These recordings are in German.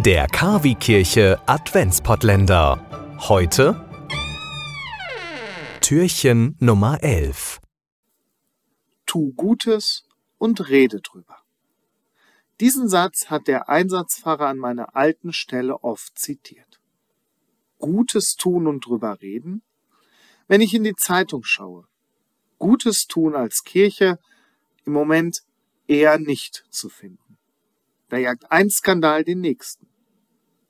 Der Kavi-Kirche Adventspottländer. Heute Türchen Nummer 11. Tu Gutes und rede drüber. Diesen Satz hat der Einsatzpfarrer an meiner alten Stelle oft zitiert. Gutes tun und drüber reden? Wenn ich in die Zeitung schaue, Gutes tun als Kirche im Moment eher nicht zu finden. Da jagt ein Skandal den nächsten.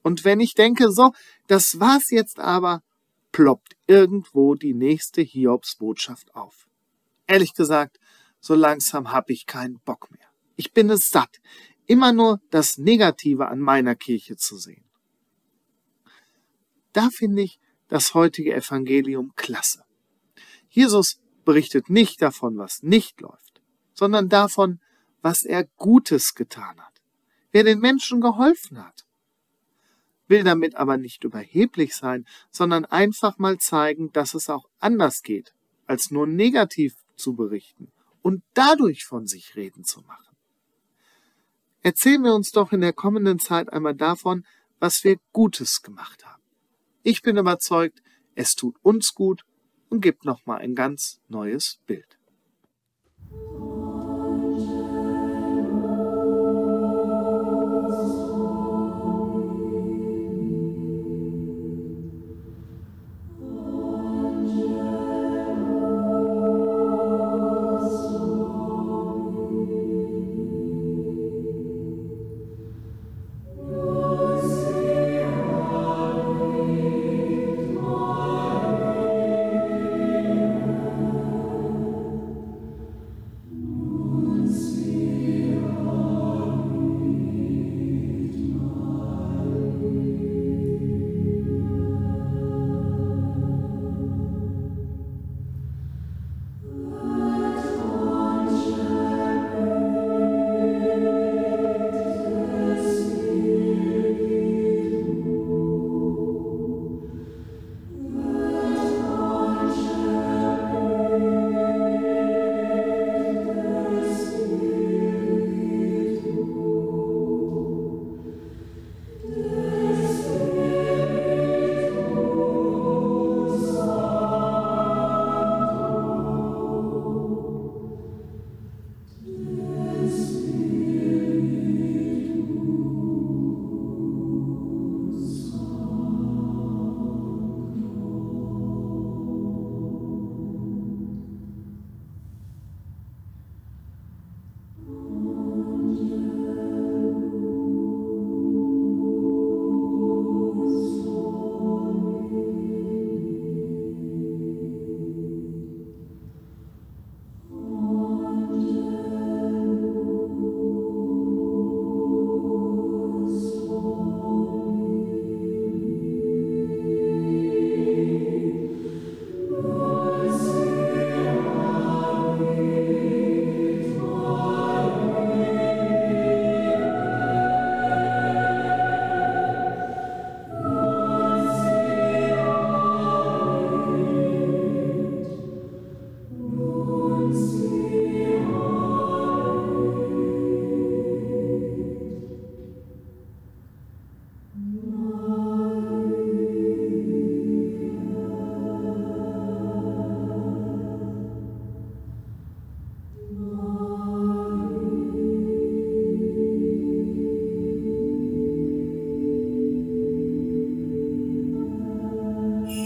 Und wenn ich denke, so, das war's jetzt aber, ploppt irgendwo die nächste Hiobsbotschaft auf. Ehrlich gesagt, so langsam hab ich keinen Bock mehr. Ich bin es satt, immer nur das Negative an meiner Kirche zu sehen. Da finde ich das heutige Evangelium klasse. Jesus berichtet nicht davon, was nicht läuft, sondern davon, was er Gutes getan hat, wer den Menschen geholfen hat. Will damit aber nicht überheblich sein, sondern einfach mal zeigen, dass es auch anders geht, als nur negativ zu berichten und dadurch von sich reden zu machen. Erzählen wir uns doch in der kommenden Zeit einmal davon, was wir Gutes gemacht haben. Ich bin überzeugt, es tut uns gut und gibt nochmal ein ganz neues Bild.